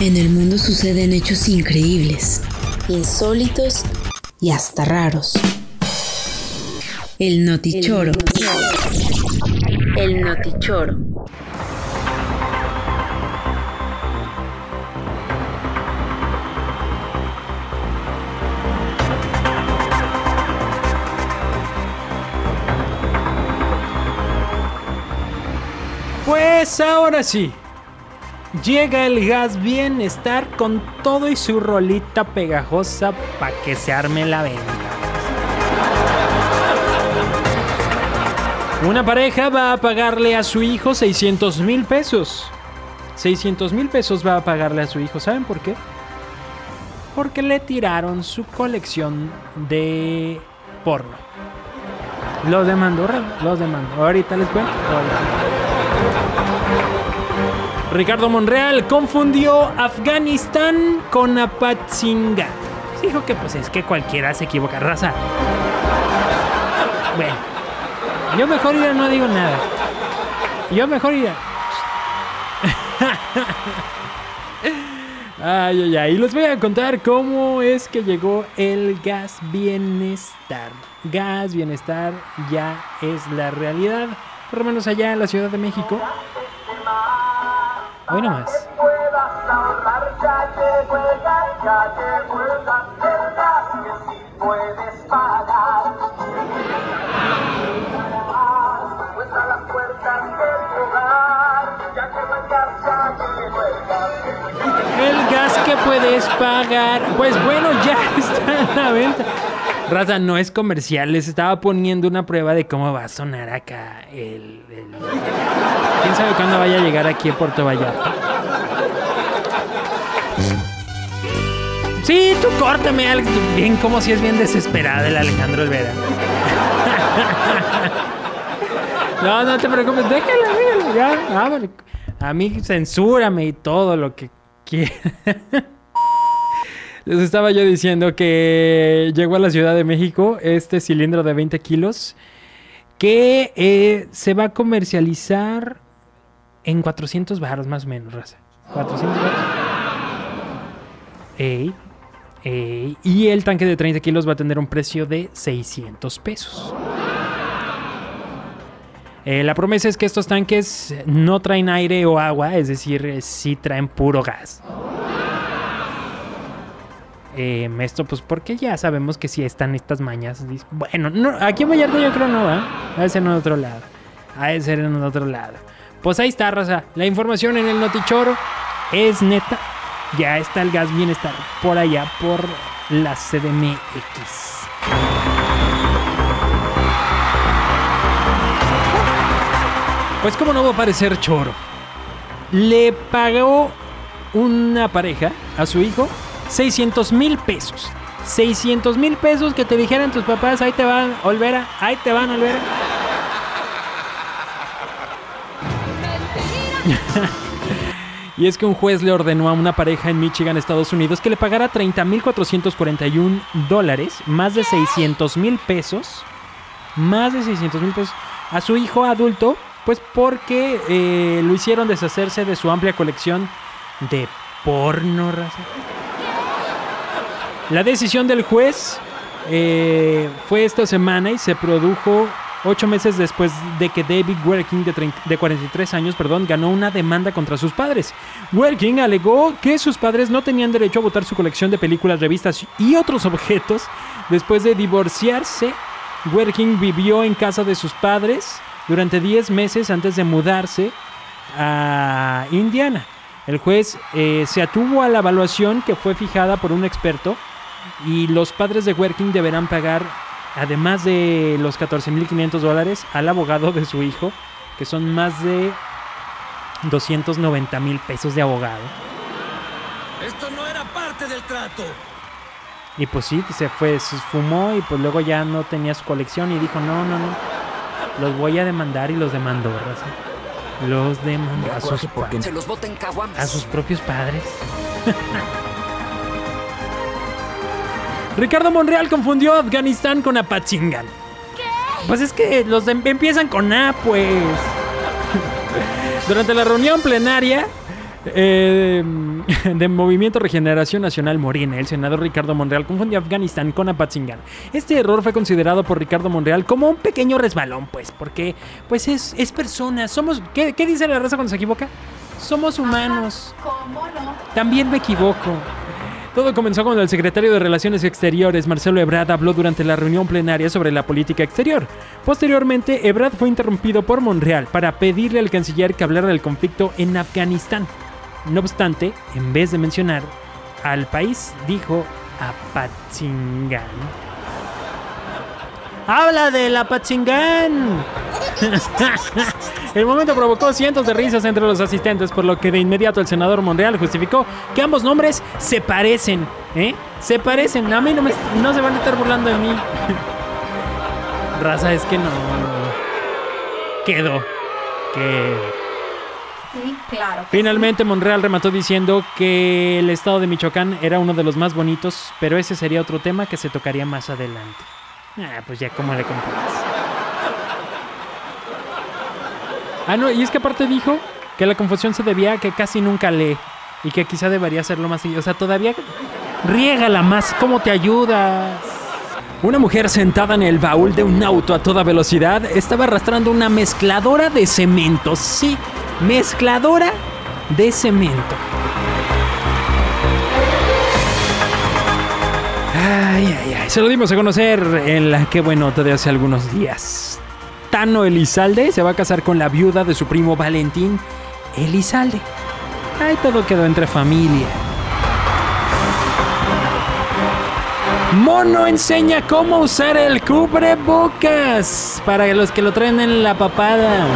En el mundo suceden hechos increíbles, insólitos y hasta raros. El notichoro. El notichoro. Pues ahora sí. Llega el gas bienestar con todo y su rolita pegajosa para que se arme la venta. Una pareja va a pagarle a su hijo 600 mil pesos. 600 mil pesos va a pagarle a su hijo. ¿Saben por qué? Porque le tiraron su colección de porno. Los demandó, los demandó. Ahorita les cuento. Ricardo Monreal confundió Afganistán con Apatzingán. Dijo que pues es que cualquiera se equivoca. Raza. Bueno. Yo mejor ya no digo nada. Yo mejor ya. ay, ay, ay. Y les voy a contar cómo es que llegó el gas bienestar. Gas bienestar ya es la realidad. Por lo menos allá en la Ciudad de México. Hoy nomás. El gas que puedes pagar. Pues bueno, ya está en la venta. Raza, no es comercial, les estaba poniendo una prueba de cómo va a sonar acá el, ¿Quién sabe cuándo vaya a llegar aquí a Puerto Vallarta? Sí, tú córtame, Alex. Bien, como si es bien desesperada el Alejandro Olvera. no, no te preocupes, déjala, déjala, ya. A mí censúrame y todo lo que quieras. Les estaba yo diciendo que llegó a la Ciudad de México este cilindro de 20 kilos que eh, se va a comercializar en 400 baros más o menos, raza. 400 baros. y el tanque de 30 kilos va a tener un precio de 600 pesos. Eh, la promesa es que estos tanques no traen aire o agua, es decir, sí traen puro gas. Eh, esto pues porque ya sabemos que si están estas mañas. Bueno, no, aquí en Vallarta yo creo no, ¿eh? A ser en otro lado. A ser en otro lado. Pues ahí está, raza. La información en el Notichoro es neta. Ya está el gas bienestar por allá, por la CDMX. Pues como no va a parecer choro. Le pagó una pareja a su hijo 600 mil pesos. 600 mil pesos que te dijeran tus papás, ahí te van, Olvera, ahí te van, Olvera. y es que un juez le ordenó a una pareja en Michigan, Estados Unidos, que le pagara 30.441 dólares, más de 600 mil pesos, más de 600 mil pesos, a su hijo adulto, pues porque eh, lo hicieron deshacerse de su amplia colección de porno. La decisión del juez eh, fue esta semana y se produjo ocho meses después de que David Werking, de, de 43 años, perdón, ganó una demanda contra sus padres. Werking alegó que sus padres no tenían derecho a votar su colección de películas, revistas y otros objetos. Después de divorciarse, Werking vivió en casa de sus padres durante 10 meses antes de mudarse a Indiana. El juez eh, se atuvo a la evaluación que fue fijada por un experto y los padres de Working deberán pagar, además de los 14.500 dólares, al abogado de su hijo, que son más de 290 mil pesos de abogado. Esto no era parte del trato. Y pues sí, se fue, se fumó y pues luego ya no tenía su colección y dijo, no, no, no, los voy a demandar y los demandó, Los demandó a sus, a sus propios padres. Ricardo Monreal confundió Afganistán con Apachingan. ¿Qué? Pues es que los empiezan con A, pues. Durante la reunión plenaria Eh, de Movimiento Regeneración Nacional Morena, el senador Ricardo Monreal confundió Afganistán con Apatzingán. Este error fue considerado por Ricardo Monreal como un pequeño resbalón, pues, porque pues es, es persona. Somos. ¿qué, ¿Qué dice la raza cuando se equivoca? Somos humanos. ¿Cómo no? También me equivoco. Todo comenzó cuando el secretario de Relaciones Exteriores, Marcelo Ebrard, habló durante la reunión plenaria sobre la política exterior. Posteriormente, Ebrard fue interrumpido por Monreal para pedirle al canciller que hablara del conflicto en Afganistán. No obstante, en vez de mencionar al país, dijo Apatzingán. ¡Habla del Apatzingán! el momento provocó cientos de risas entre los asistentes, por lo que de inmediato el senador Monreal justificó que ambos nombres se parecen. ¿Eh? Se parecen. A mí no, me- no se van a estar burlando de mí. Raza, es que no. Quedó. Quedó. Sí, claro. Finalmente Monreal remató diciendo que el estado de Michoacán era uno de los más bonitos, pero ese sería otro tema que se tocaría más adelante. Ah, pues ya, ¿cómo le comparas? Ah, no, y es que aparte dijo que la confusión se debía a que casi nunca lee y que quizá debería hacerlo más. O sea, todavía riégala más, ¿cómo te ayudas? Una mujer sentada en el baúl de un auto a toda velocidad estaba arrastrando una mezcladora de cemento. Sí, mezcladora de cemento. Ay, ay. Se lo dimos a conocer en la que bueno de hace algunos días. Tano Elizalde se va a casar con la viuda de su primo Valentín Elizalde. Ay, todo quedó entre familia. Mono enseña cómo usar el cubrebocas para los que lo traen en la papada.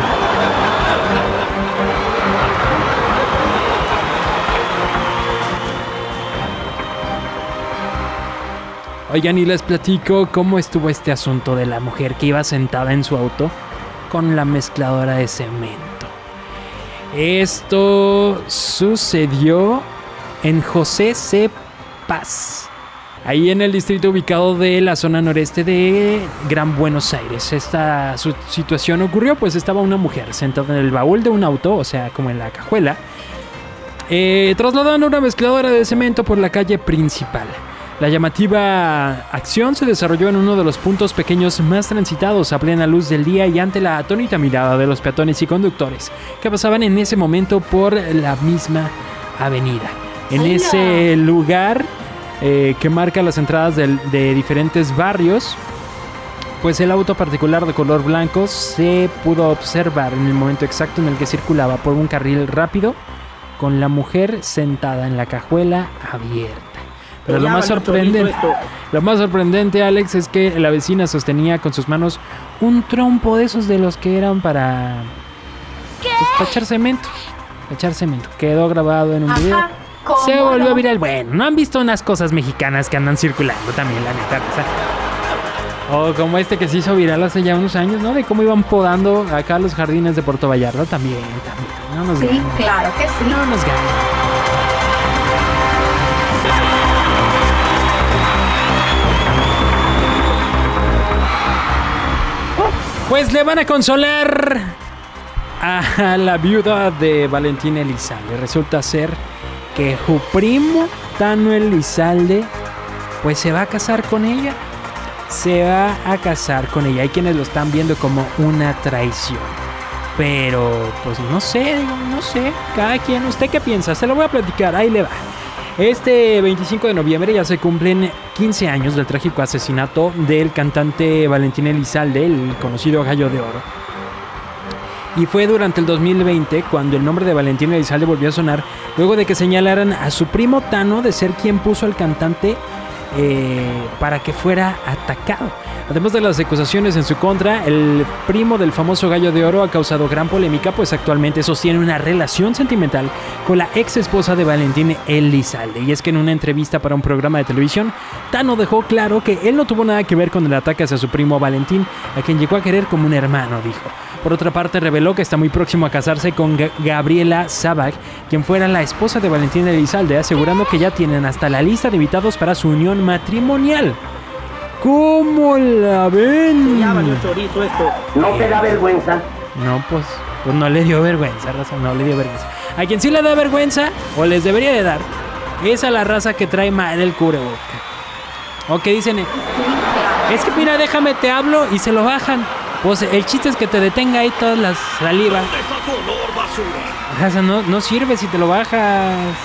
Oigan, y les platico cómo estuvo este asunto de la mujer que iba sentada en su auto con la mezcladora de cemento. Esto sucedió en José C. Paz, ahí en el distrito ubicado de la zona noreste de Gran Buenos Aires. Esta situación ocurrió, pues estaba una mujer sentada en el baúl de un auto, o sea, como en la cajuela, eh, trasladando una mezcladora de cemento por la calle principal. La llamativa acción se desarrolló en uno de los puntos pequeños más transitados a plena luz del día y ante la atónita mirada de los peatones y conductores que pasaban en ese momento por la misma avenida. En ese lugar eh, que marca las entradas del- de diferentes barrios, pues el auto particular de color blanco se pudo observar en el momento exacto en el que circulaba por un carril rápido con la mujer sentada en la cajuela abierta. Pero lo más sorprendente, lo más sorprendente, Alex, es que la vecina sostenía con sus manos un trompo de esos de los que eran para, pues, para echar cemento. Para echar cemento. Quedó grabado en un video. Ajá. ¿cómo Se volvió no? viral. Bueno, no han visto unas cosas mexicanas que andan circulando también, la neta. o sea. O como este que se hizo viral hace ya unos años, ¿no? De cómo iban podando acá los jardines de Puerto Vallarta también, también. No nos Sí, claro que sí. No nos ganen. Pues le van a consolar a la viuda de Valentín Elizalde. Resulta ser que su primo Tano Elizalde pues se va a casar con ella. Se va a casar con ella. Hay quienes lo están viendo como una traición. Pero pues no sé, no sé. Cada quien, ¿usted qué piensa? Se lo voy a platicar, ahí le va. Este 25 de noviembre ya se cumplen 15 años del trágico asesinato del cantante Valentín Elizalde, el conocido Gallo de Oro. Y fue durante el 2020 cuando el nombre de Valentín Elizalde volvió a sonar luego de que señalaran a su primo Tano de ser quien puso al cantante eh, para que fuera atacado. Además de las acusaciones en su contra, el primo del famoso Gallo de Oro ha causado gran polémica, pues actualmente sostiene una relación sentimental con la ex esposa de Valentín Elizalde. Y es que en una entrevista para un programa de televisión, Tano dejó claro que él no tuvo nada que ver con el ataque hacia su primo Valentín, a quien llegó a querer como un hermano, dijo. Por otra parte, reveló que está muy próximo a casarse con Ga- Gabriela Sabag, quien fuera la esposa de Valentín Elizalde, asegurando que ya tienen hasta la lista de invitados para su unión matrimonial. ¿Cómo la ven? ¿No te da vergüenza? No, pues, pues no le dio vergüenza, raza, no le dio vergüenza. A quien sí le da vergüenza, o les debería de dar, es a la raza que trae mal el cubreboca. O que dicen, es que mira, déjame te hablo y se lo bajan. Pues el chiste es que te detenga ahí todas las saliva. O sea, no, no sirve si te lo bajas.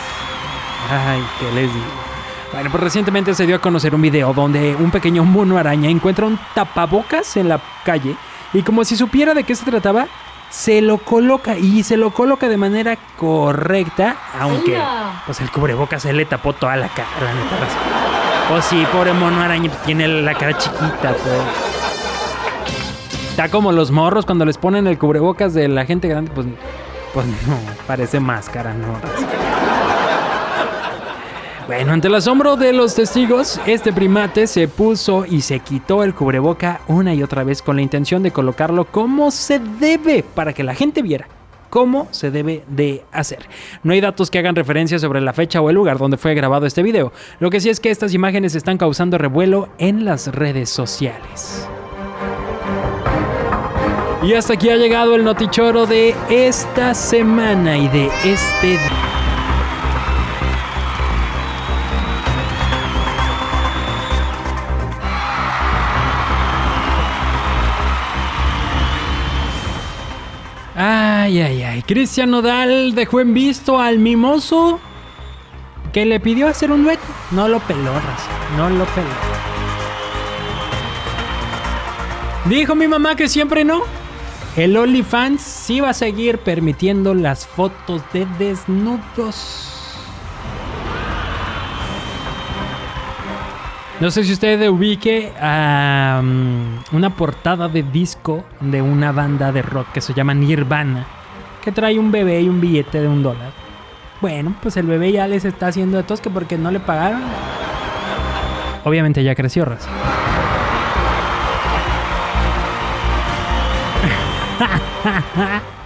Ay, ¿qué les digo? Bueno, pues recientemente se dio a conocer un video donde un pequeño mono araña encuentra un tapabocas en la calle y como si supiera de qué se trataba, se lo coloca y se lo coloca de manera correcta, aunque pues el cubrebocas se le tapó toda la cara, la neta. Pues sí, pobre mono araña pues, tiene la cara chiquita, pues. Está como los morros cuando les ponen el cubrebocas de la gente grande, pues, pues no, parece máscara, ¿no? Bueno, ante el asombro de los testigos, este primate se puso y se quitó el cubreboca una y otra vez con la intención de colocarlo como se debe para que la gente viera cómo se debe de hacer. No hay datos que hagan referencia sobre la fecha o el lugar donde fue grabado este video. Lo que sí es que estas imágenes están causando revuelo en las redes sociales. Y hasta aquí ha llegado el notichoro de esta semana y de este día. Ay, ay, ay. Cristian Nodal dejó en visto al mimoso que le pidió hacer un dueto. No lo peló, raza. No lo peló. Dijo mi mamá que siempre no. El OnlyFans sí va a seguir permitiendo las fotos de desnudos. No sé si usted ubique mm, una portada de disco de una banda de rock que se llama Nirvana, que trae un bebé y un billete de un dólar. Bueno, pues el bebé ya les está haciendo de tosque porque no le pagaron. Obviamente ya creció, raza.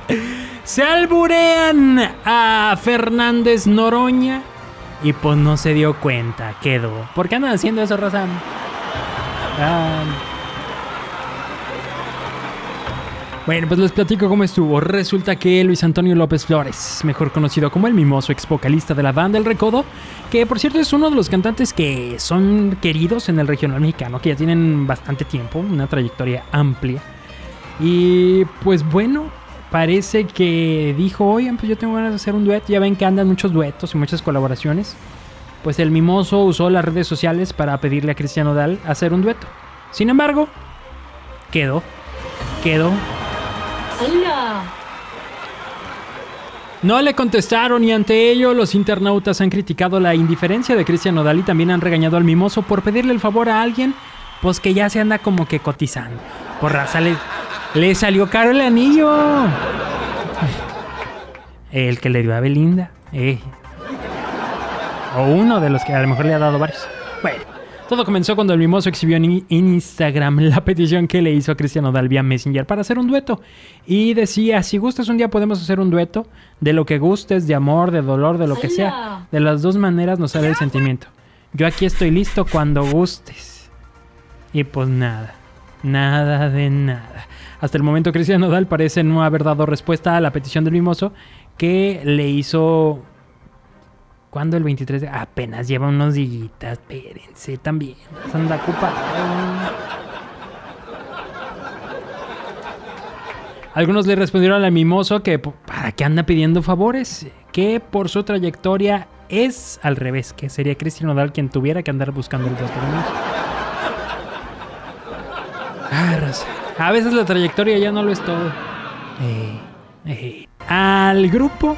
Se alburean a Fernández Noroña y pues no se dio cuenta, quedó. ¿Por qué andan haciendo eso, Raza? Ah. Bueno, pues les platico cómo estuvo. Resulta que Luis Antonio López Flores, mejor conocido como el mimoso ex vocalista de la banda El Recodo, que por cierto es uno de los cantantes que son queridos en el regional mexicano, que ya tienen bastante tiempo, una trayectoria amplia. Y pues bueno, parece que dijo, oigan, pues yo tengo ganas de hacer un dueto. Ya ven que andan muchos duetos y muchas colaboraciones. Pues el mimoso usó las redes sociales para pedirle a Cristian Odal hacer un dueto. Sin embargo, quedó. Quedó. No le contestaron y ante ello los internautas han criticado la indiferencia de Cristian Nodal y también han regañado al mimoso por pedirle el favor a alguien, pues que ya se anda como que cotizando. Por raza le, le salió caro el anillo. El que le dio a Belinda. eh. O uno de los que a lo mejor le ha dado varios. Bueno, todo comenzó cuando el mimoso exhibió en Instagram la petición que le hizo a Cristian Nodal vía Messenger para hacer un dueto. Y decía, si gustas un día podemos hacer un dueto, de lo que gustes, de amor, de dolor, de lo que sea. De las dos maneras nos sale el sentimiento. Yo aquí estoy listo cuando gustes. Y pues nada, nada de nada. Hasta el momento Cristian Nodal parece no haber dado respuesta a la petición del mimoso que le hizo... ¿Cuándo? El 23 de... Apenas lleva unos días, espérense también. Anda ocupado. Algunos le respondieron al mimoso que para qué anda pidiendo favores, que por su trayectoria es al revés, que sería Cristian Nodal quien tuviera que andar buscando el voto. Ah. A veces la trayectoria ya no lo es todo. Eh, eh. Al grupo,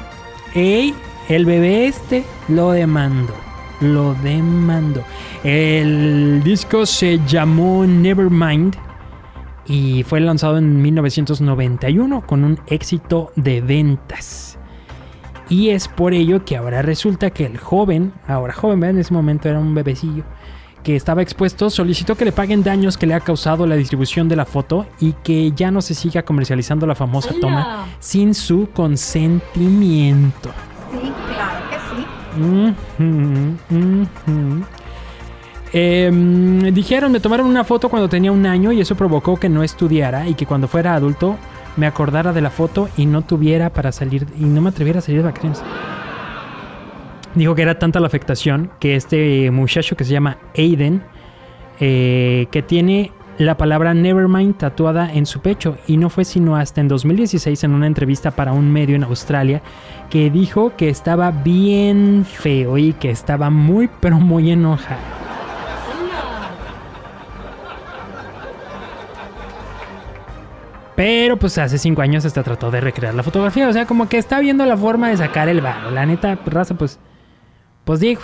ey, el bebé este lo demandó. Lo demandó. El disco se llamó Nevermind y fue lanzado en 1991 con un éxito de ventas. Y es por ello que ahora resulta que el joven, ahora joven, en ese momento era un bebecillo, que estaba expuesto, solicitó que le paguen daños que le ha causado la distribución de la foto y que ya no se siga comercializando la famosa toma sin su consentimiento. Sí, claro que sí. Ujú. Em, dijeron, me tomaron una foto cuando tenía un año y eso provocó que no estudiara y que cuando fuera adulto me acordara de la foto y no tuviera para salir y no me atreviera a salir de vacaciones. Dijo que era tanta la afectación que este muchacho que se llama Aiden, eh, que tiene la palabra Nevermind tatuada en su pecho y no fue sino hasta en 2016 en una entrevista para un medio en Australia que dijo que estaba bien feo y que estaba muy pero muy enojado. Pero pues hace cinco años hasta trató de recrear la fotografía. O sea, como que está viendo la forma de sacar el barro. La neta, raza, pues. Pues digo.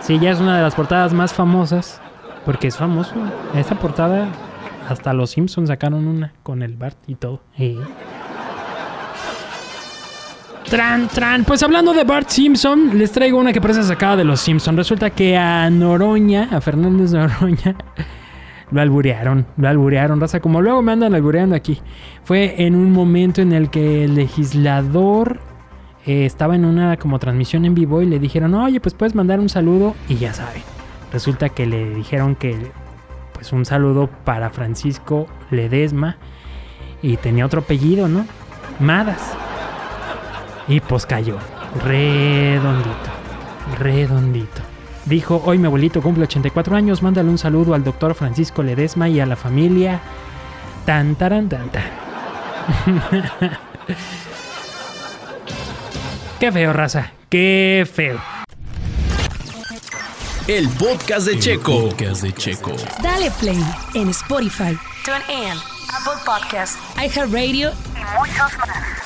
Sí, ya es una de las portadas más famosas. Porque es famoso. Esta portada, hasta los Simpsons sacaron una con el Bart y todo. Tran, tran. Pues hablando de Bart Simpson, les traigo una que parece sacada de los Simpsons. Resulta que a Noroña, a Fernández Noroña, lo alburearon, lo alburearon, raza, como luego me andan albureando aquí. Fue en un momento en el que el legislador eh, estaba en una como transmisión en vivo y le dijeron, oye, pues puedes mandar un saludo y ya sabe. Resulta que le dijeron que pues un saludo para Francisco Ledesma y tenía otro apellido, ¿no? Madas. Y pues cayó, redondito, redondito. Dijo, hoy mi abuelito cumple 84 años, mándale un saludo al doctor Francisco Ledesma y a la familia. Tan, taran, tan, tan. Qué feo, raza. Qué feo. El podcast de Checo. podcast de Checo. Dale play en Spotify, TuneIn, Apple Podcast. iHeartRadio Y muchos más.